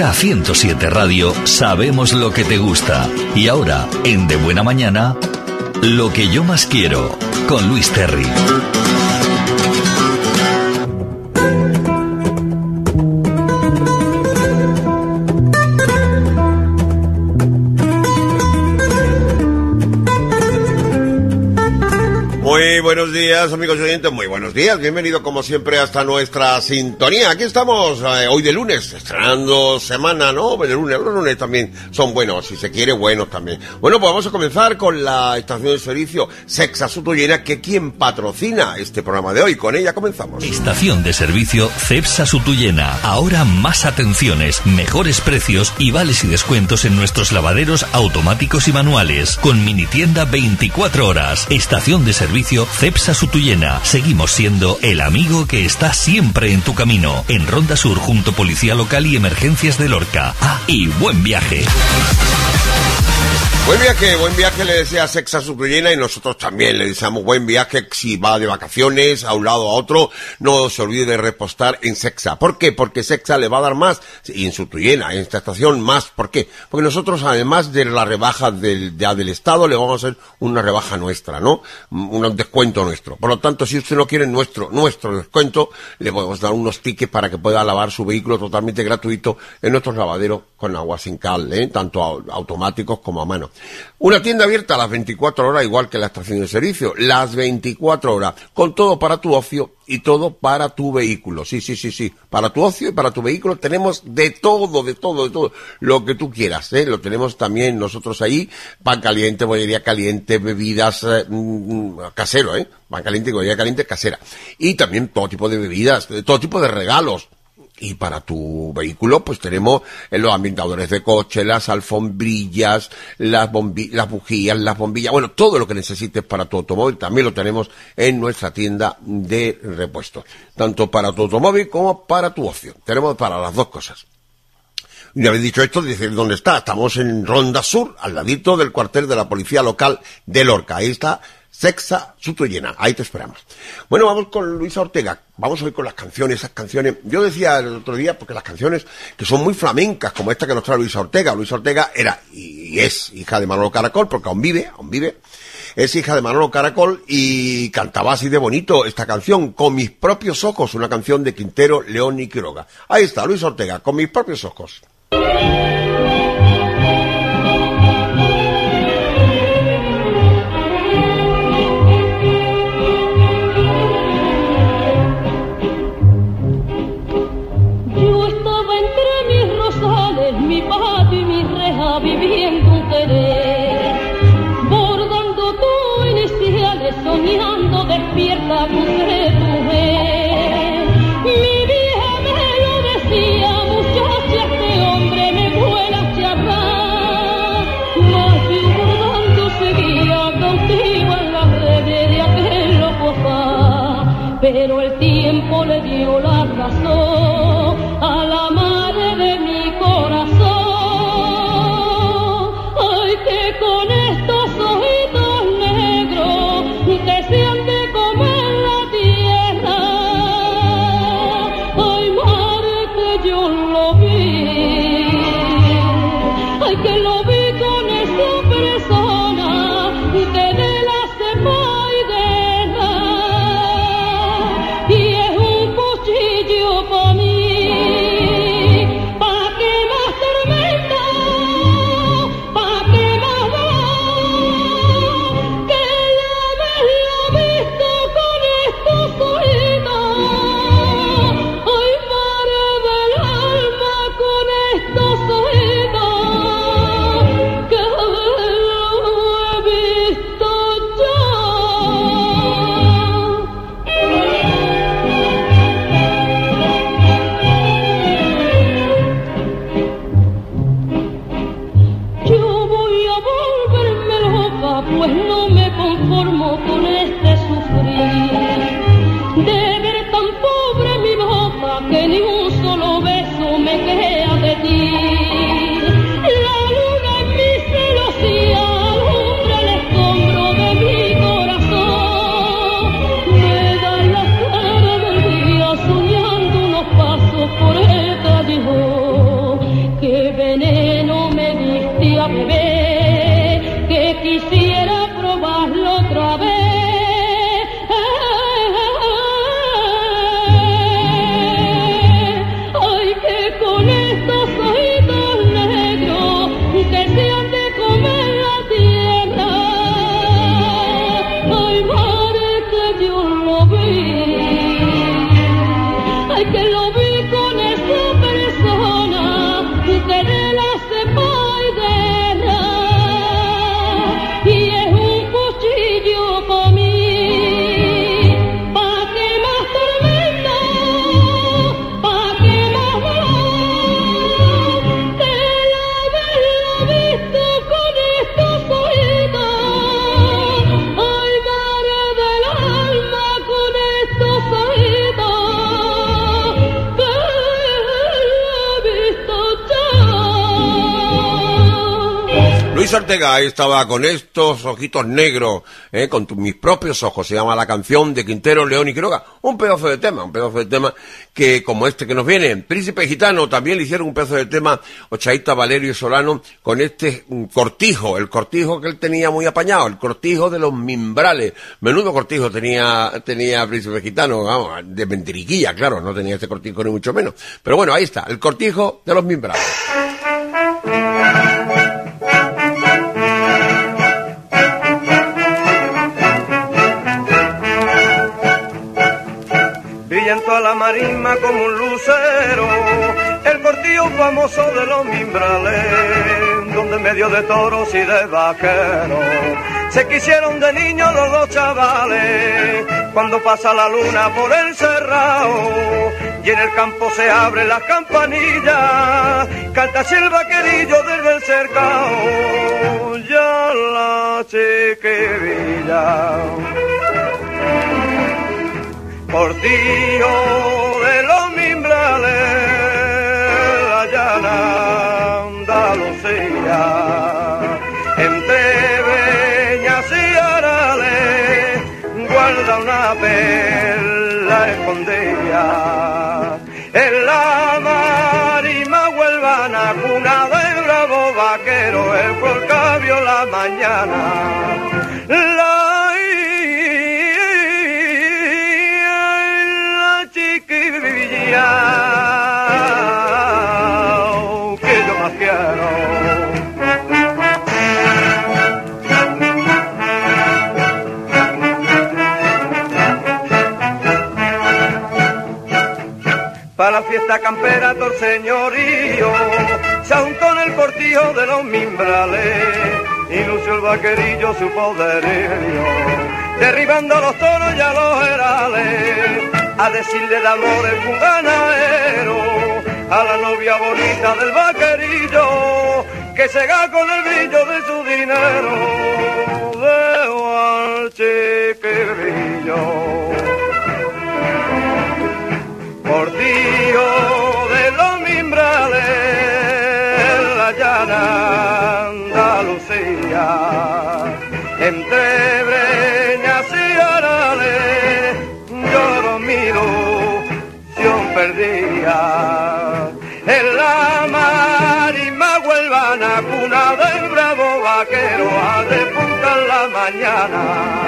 K107 Radio sabemos lo que te gusta. Y ahora, en De Buena Mañana, lo que yo más quiero, con Luis Terry. Buenos días, amigos oyentes. Muy buenos días. Bienvenido, como siempre, hasta nuestra sintonía. Aquí estamos eh, hoy de lunes, estrenando semana, ¿no? De lunes, los lunes también son buenos, si se quiere, buenos también. Bueno, pues vamos a comenzar con la estación de servicio Sexa Sutuyena, que quien patrocina este programa de hoy. Con ella comenzamos. Estación de servicio Cepsa Sutuyena. Ahora más atenciones, mejores precios y vales y descuentos en nuestros lavaderos automáticos y manuales. Con mini tienda 24 horas. Estación de servicio Cepsa Sutuyena. Seguimos siendo el amigo que está siempre en tu camino. En Ronda Sur junto Policía Local y Emergencias de Lorca. Ah, y buen viaje. Buen viaje, buen viaje le desea Sexa Sutuyena y nosotros también le deseamos buen viaje si va de vacaciones a un lado a otro. No se olvide de repostar en Sexa. ¿Por qué? Porque Sexa le va a dar más y en Sutuyena, en esta estación más. ¿Por qué? Porque nosotros además de la rebaja del, del Estado le vamos a hacer una rebaja nuestra, ¿no? Un descuento nuestro. Por lo tanto, si usted no quiere nuestro, nuestro descuento, le podemos dar unos tickets para que pueda lavar su vehículo totalmente gratuito en nuestros lavaderos con agua sin cal, ¿eh? tanto automáticos como a mano. Una tienda abierta a las 24 horas, igual que la estación de servicio, las 24 horas, con todo para tu ocio y todo para tu vehículo. Sí, sí, sí, sí. Para tu ocio y para tu vehículo tenemos de todo, de todo, de todo. Lo que tú quieras, ¿eh? Lo tenemos también nosotros ahí. Pan caliente, bollería caliente, bebidas eh, mm, casero, ¿eh? Pan caliente, bollería caliente, casera. Y también todo tipo de bebidas, todo tipo de regalos y para tu vehículo, pues tenemos los ambientadores de coche, las alfombrillas, las, las bujías, las bombillas, bueno, todo lo que necesites para tu automóvil también lo tenemos en nuestra tienda de repuestos. Tanto para tu automóvil como para tu ocio. Tenemos para las dos cosas. Y habéis dicho esto, decir dónde está. Estamos en Ronda Sur, al ladito del cuartel de la policía local de Lorca. Ahí está Sexa llena, Ahí te esperamos. Bueno, vamos con Luisa Ortega. Vamos hoy con las canciones, esas canciones. Yo decía el otro día, porque las canciones que son muy flamencas, como esta que nos trae Luisa Ortega. Luisa Ortega era y es hija de Manolo Caracol, porque aún vive, aún vive. Es hija de Manolo Caracol y cantaba así de bonito esta canción, Con mis propios ojos, una canción de Quintero, León y Quiroga. Ahí está, Luisa Ortega, Con mis propios ojos. Pero el tiempo Luis Ortega ahí estaba con estos ojitos negros, eh, con mis propios ojos, se llama la canción de Quintero, León y Quiroga. Un pedazo de tema, un pedazo de tema que como este que nos viene. Príncipe Gitano también le hicieron un pedazo de tema, Ochaíta, Valerio Solano, con este cortijo, el cortijo que él tenía muy apañado, el cortijo de los mimbrales. Menudo cortijo tenía, tenía Príncipe Gitano, vamos, de mentiriquilla, claro, no tenía este cortijo ni mucho menos. Pero bueno, ahí está, el cortijo de los mimbrales. La marisma como un lucero, el cortillo famoso de los mimbrales, donde en medio de toros y de vaqueros se quisieron de niños los dos chavales, cuando pasa la luna por el cerrado y en el campo se abren las campanillas, canta así el vaquerillo desde el cercado, ya la chiquirilla. Portillo de los mimbrales, la llana Andalucía, entre veñas y arales, guarda una perla escondida. En la marima huelvana, cuna de bravo vaquero, el folcabio la mañana. Que yo más. Para la fiesta campera todo el señorío se untó en el cortijo de los mimbrales y lució el vaquerillo su poderío derribando los toros y a los herales a decirle de amores un ganadero a la novia bonita del vaquerillo que se ga con el brillo de su dinero de al chiquillo. Portillo de perdía. En la marima huelvana, cuna del bravo vaquero, a despuntar la mañana.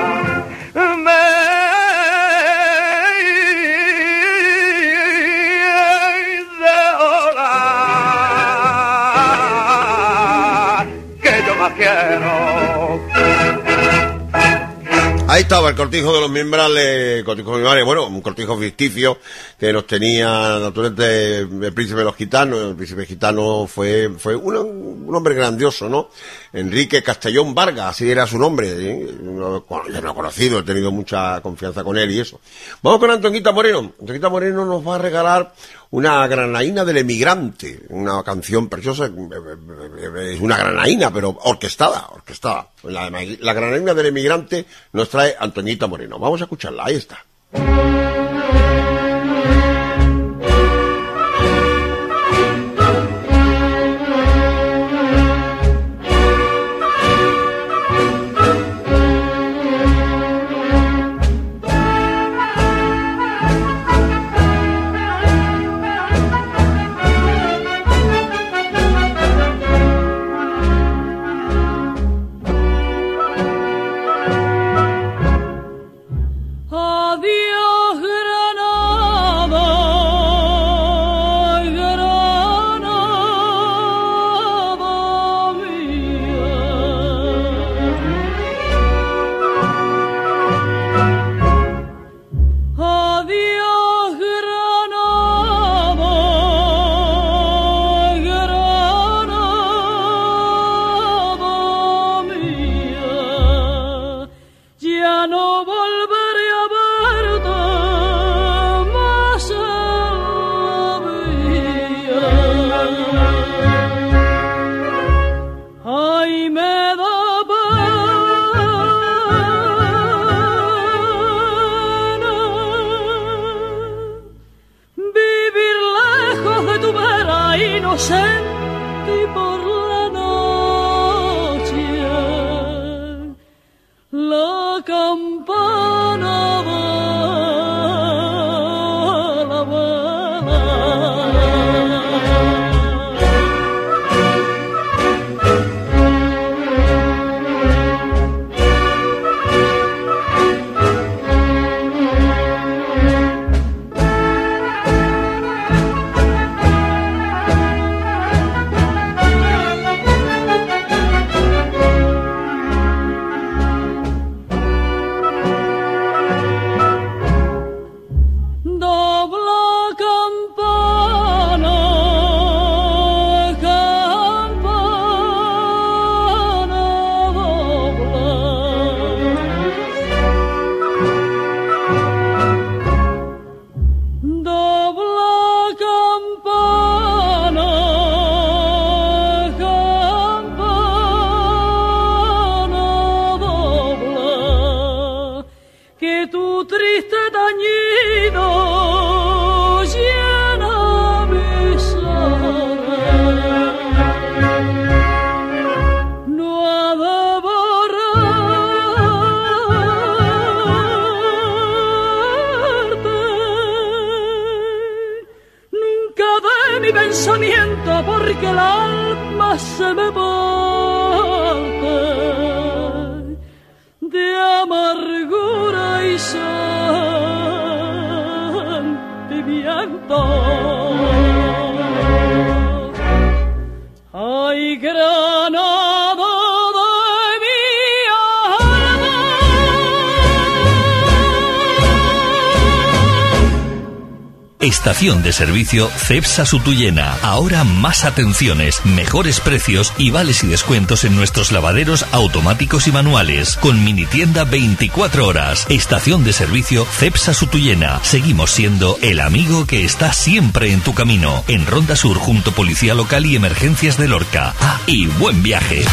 Ahí estaba el cortijo de los mimbrales, cortijo mimbrales, bueno, un cortijo ficticio que nos tenía naturalmente el príncipe de los gitanos. El príncipe gitano fue, fue un, hombre grandioso, ¿no? Enrique Castellón Vargas, así era su nombre. ¿eh? No- Bueno, no lo he conocido, he tenido mucha confianza con él y eso. Vamos con Antonita Moreno. Antonita Moreno nos va a regalar una granaína del emigrante, una canción preciosa, es una granaína, pero orquestada, orquestada. La, la granaína del emigrante nos trae Antoñita Moreno. Vamos a escucharla, ahí está. tu triste tañido. Estación de servicio Cepsa Sutuyena. Ahora más atenciones, mejores precios y vales y descuentos en nuestros lavaderos automáticos y manuales. Con mini tienda 24 horas. Estación de servicio Cepsa Sutuyena. Seguimos siendo el amigo que está siempre en tu camino. En Ronda Sur junto Policía Local y Emergencias de Lorca. Ah, y buen viaje.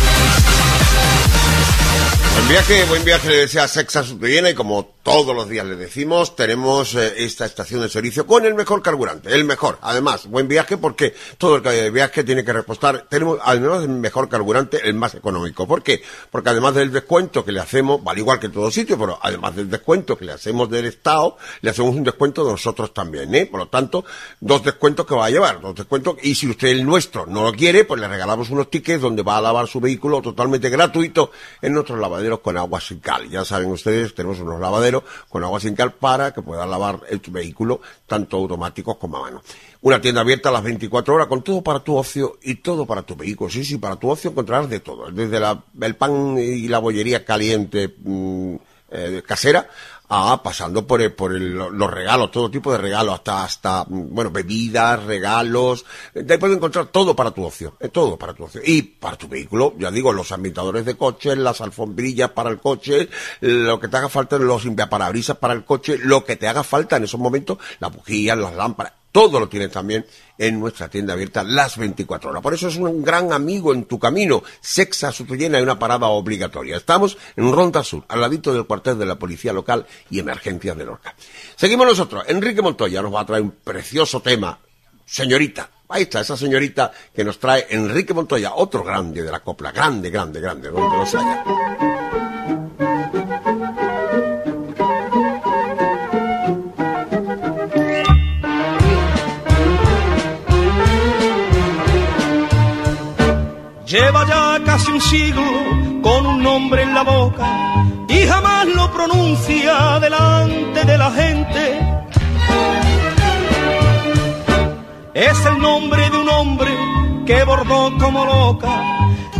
Buen viaje, buen viaje le desea Sexa Sutuyena y como todos los días le decimos, tenemos eh, esta estación de servicio con el mejor carburante, el mejor. Además, buen viaje porque todo el viaje tiene que repostar. Tenemos además el mejor carburante, el más económico. ¿Por qué? Porque además del descuento que le hacemos, vale igual que en todo sitio, pero además del descuento que le hacemos del Estado, le hacemos un descuento de nosotros también, ¿eh? Por lo tanto, dos descuentos que va a llevar, dos descuentos. Y si usted el nuestro no lo quiere, pues le regalamos unos tickets donde va a lavar su vehículo totalmente gratuito en nuestros lavaderos con agua sin cal. Ya saben ustedes, tenemos unos lavaderos con agua sin cal para que pueda lavar el vehículo tanto automáticos como a mano. Una tienda abierta a las 24 horas con todo para tu ocio y todo para tu vehículo. Sí, sí, para tu ocio encontrarás de todo. Desde el pan y la bollería caliente mm, eh, casera Ah, pasando por, el, por el, los regalos, todo tipo de regalos, hasta, hasta, bueno, bebidas, regalos. De ahí puedes encontrar todo para tu ocio, eh, todo para tu ocio. Y para tu vehículo, ya digo, los ambientadores de coche, las alfombrillas para el coche, lo que te haga falta, los limpiaparabrisas para el coche, lo que te haga falta en esos momentos, las bujías, las lámparas, todo lo tienes también en nuestra tienda abierta las 24 horas. Por eso es un gran amigo en tu camino. Sexa Sutuyena y una parada obligatoria. Estamos en Ronda Sur, al ladito del cuartel de la Policía Local y Emergencias de Lorca. Seguimos nosotros. Enrique Montoya nos va a traer un precioso tema. Señorita. Ahí está, esa señorita que nos trae Enrique Montoya, otro grande de la copla. Grande, grande, grande, donde los haya. Casi un siglo con un nombre en la boca y jamás lo pronuncia delante de la gente. Es el nombre de un hombre que bordó como loca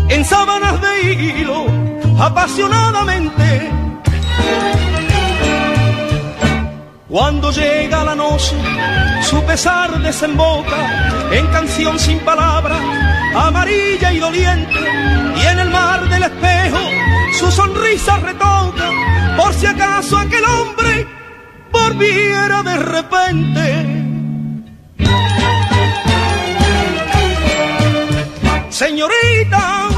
en sábanas de hilo apasionadamente. Cuando llega la noche, su pesar desemboca en canción sin palabras amarilla y doliente, y en el mar del espejo su sonrisa retoca, por si acaso aquel hombre volviera de repente. Señorita,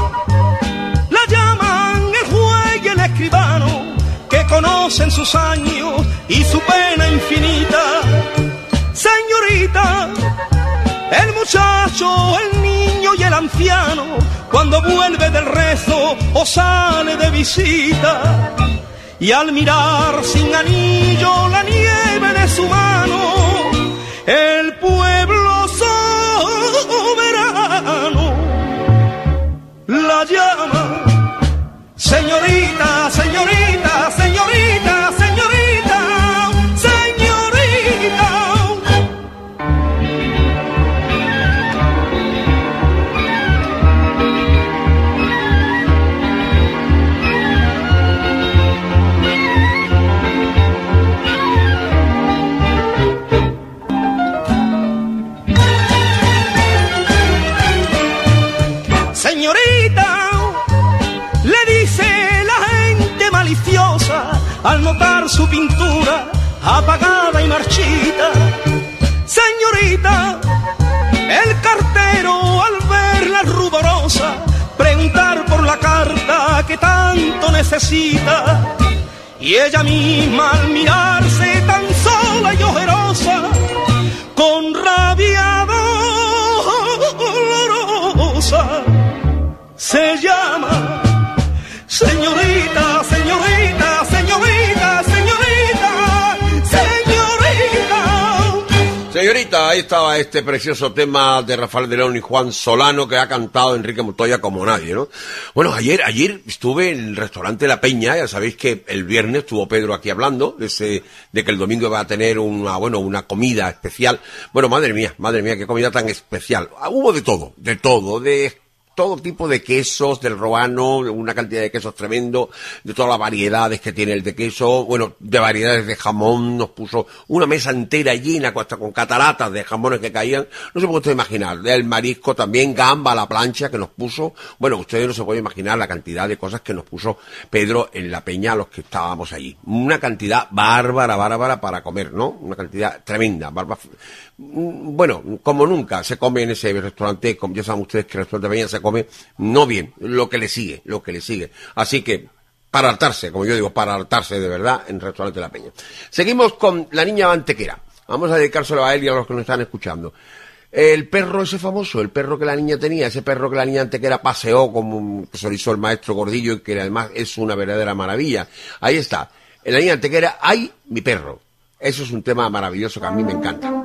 la llaman el juez y el escribano, que conocen sus años y su pena infinita. Señorita, el muchacho, el niño y el anciano, cuando vuelve del rezo o sale de visita. y al mirar sin anillo la nieve de su mano, el pueblo soberano la llama, señorita, señorita, señorita, Señorita, ahí estaba este precioso tema de Rafael de León y Juan Solano que ha cantado Enrique Montoya como nadie, ¿no? Bueno, ayer, ayer estuve en el restaurante La Peña, ya sabéis que el viernes estuvo Pedro aquí hablando de ese, de que el domingo va a tener una, bueno, una comida especial. Bueno, madre mía, madre mía, qué comida tan especial. Ah, Hubo de todo, de todo, de todo tipo de quesos, del robano, una cantidad de quesos tremendo, de todas las variedades que tiene el de queso, bueno, de variedades de jamón, nos puso una mesa entera llena, hasta con cataratas de jamones que caían, no se puede imaginar, el marisco también, gamba la plancha que nos puso, bueno, ustedes no se pueden imaginar la cantidad de cosas que nos puso Pedro en la peña a los que estábamos allí. Una cantidad bárbara, bárbara para comer, ¿no? Una cantidad tremenda, bárbara. Mm, Bueno, como nunca se come en ese restaurante, como ya saben ustedes que el restaurante Peña se come no bien, lo que le sigue, lo que le sigue. Así que, para hartarse, como yo digo, para hartarse de verdad en el restaurante La Peña. Seguimos con la niña Mantequera. Vamos a dedicárselo a él y a los que nos están escuchando. El perro ese famoso, el perro que la niña tenía, ese perro que la niña Antequera paseó como hizo el maestro Gordillo y que además es una verdadera maravilla. Ahí está. En la niña Antequera hay mi perro. Eso es un tema maravilloso que a mí me encanta.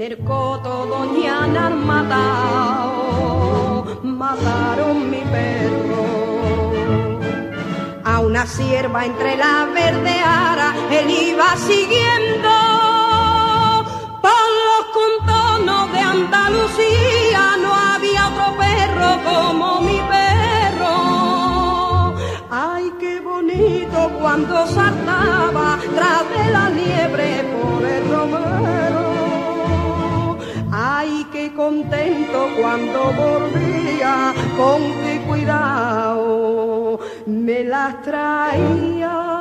En el coto doña han matado, mataron mi perro. A una sierva entre la verdeara, él iba siguiendo. Por los contornos de Andalucía no había otro perro como mi perro. Ay, qué bonito cuando saltaba tras de la liebre por el romero. Ay, qué contento cuando volvía, con qué cuidado me las traía.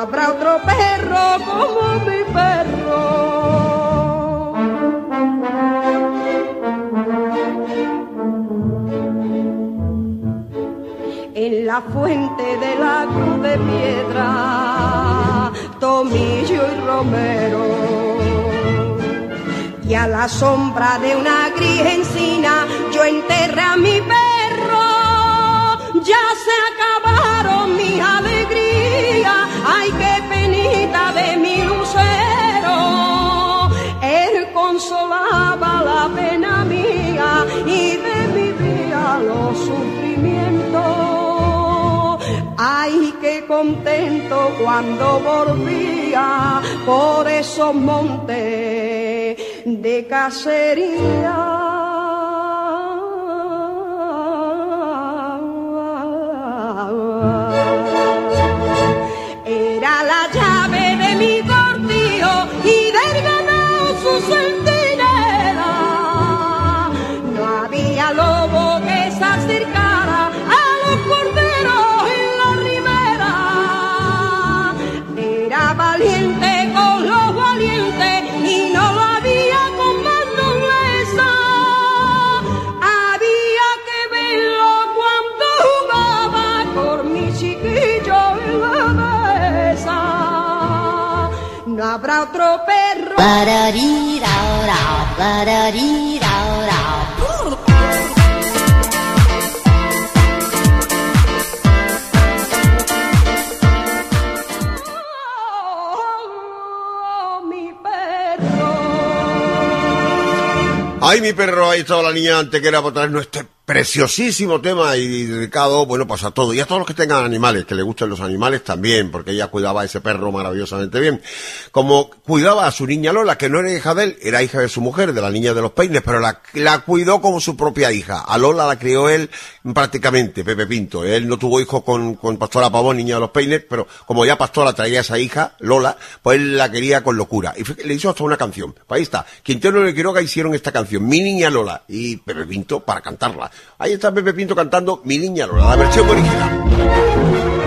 Habrá otro perro como mi perro. En la fuente de la cruz de piedra, tomillo y romero. Y a la sombra de una gris encina yo enterré a mi perro. Ya se acabaron mis pena mía y de mi vida los sufrimientos. Ay, qué contento cuando volvía por esos montes de cacería. Habrá otro perro. Oh, mi perro. Ay, mi perro, ahí estaba la niña antequera por traernos este preciosísimo tema y dedicado, bueno, pues a todo. Y a todos los que tengan animales, que le gusten los animales también, porque ella cuidaba a ese perro maravillosamente bien. Como cuidaba a su niña Lola, que no era hija de él, era hija de su mujer, de la niña de los peines, pero la, la cuidó como su propia hija. A Lola la crió él prácticamente, Pepe Pinto. Él no tuvo hijos con, con Pastora Pavón, niña de los peines, pero como ya Pastora traía a esa hija, Lola, pues él la quería con locura. Y le hizo hasta una canción. Pues ahí está. Quintero y Quiroga hicieron esta canción, Mi Niña Lola, y Pepe Pinto para cantarla. Ahí está Pepe Pinto cantando Mi Niña Lola, la versión original.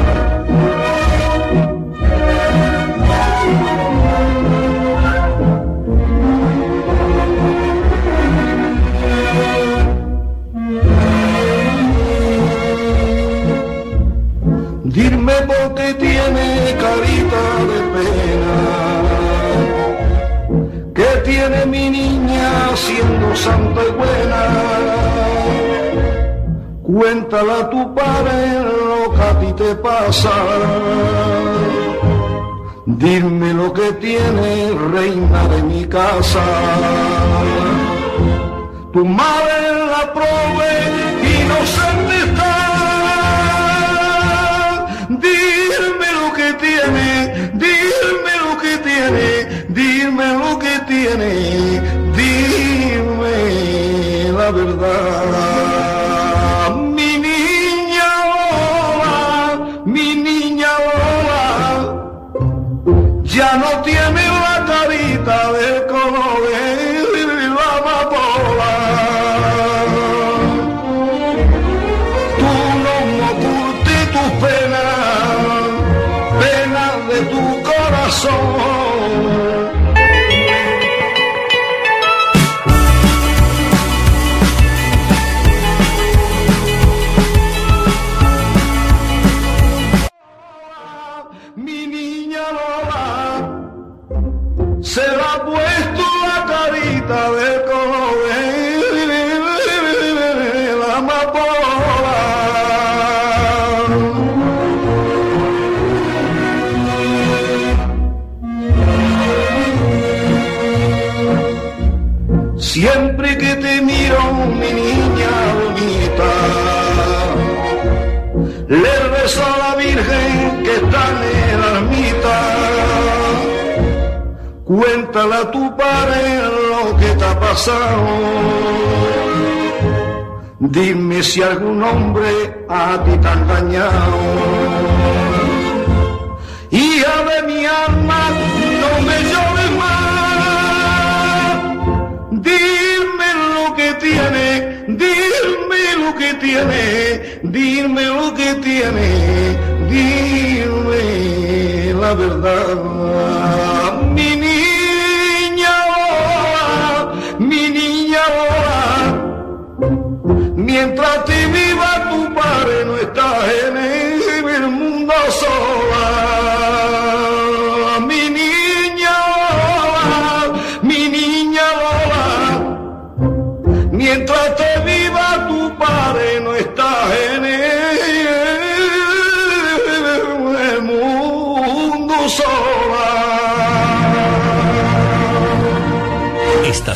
Cuéntala a tu padre lo que a ti te pasa. Dime lo que tiene reina de mi casa. Tu madre la prove inocente está. Dime lo que tiene, dime lo que tiene, dime lo que tiene, dime la verdad. Siempre que te miro, mi niña bonita, le rezo a la Virgen que está en la ermita. Cuéntale a tu padre lo que te ha pasado. Dime si algún hombre a ti te ha engañado. Hija dime lo que tiene, dime lo que tiene, dime la verdad. Mi niña mi niña mientras te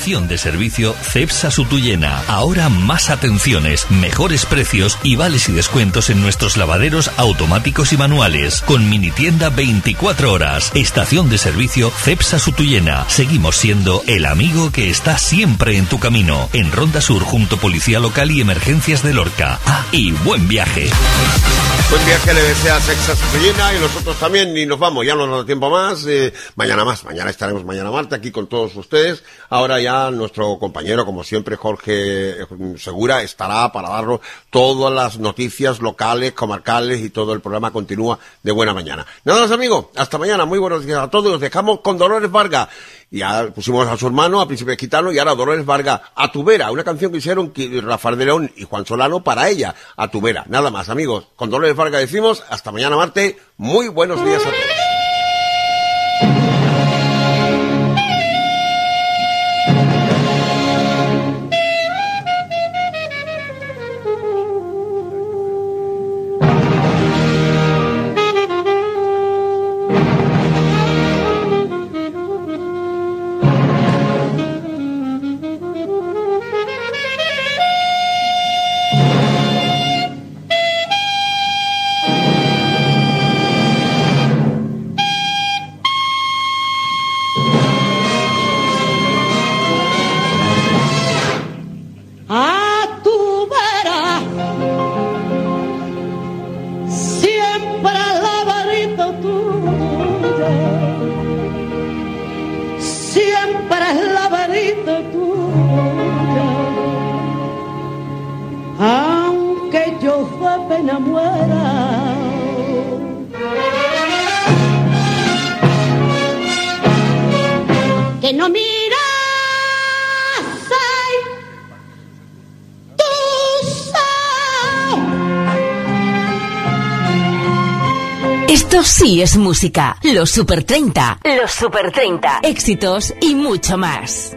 Estación de servicio Cepsa Sutuyena. Ahora más atenciones, mejores precios y vales y descuentos en nuestros lavaderos automáticos y manuales. Con mini tienda 24 horas. Estación de servicio Cepsa Sutuyena. Seguimos siendo el amigo que está siempre en tu camino. En Ronda Sur junto Policía Local y Emergencias de Lorca. Ah, y buen viaje. Buen viaje le desea Sexa Sufrillena y nosotros también, y nos vamos, ya no nos da tiempo más, eh, mañana más, mañana estaremos mañana Marta aquí con todos ustedes. Ahora ya nuestro compañero, como siempre, Jorge eh, Segura, estará para darnos todas las noticias locales, comarcales y todo el programa continúa de buena mañana. Nada más, amigo, hasta mañana, muy buenos días a todos, los dejamos con Dolores Vargas. Ya pusimos a su hermano, a Príncipe Gitano, y ahora Dolores Vargas, a tu vera, una canción que hicieron Rafael de León y Juan Solano para ella, a tu vera. Nada más, amigos. Con Dolores Vargas decimos, hasta mañana Marte, muy buenos días a todos. Sí es música. Los Super 30. Los Super 30. Éxitos y mucho más.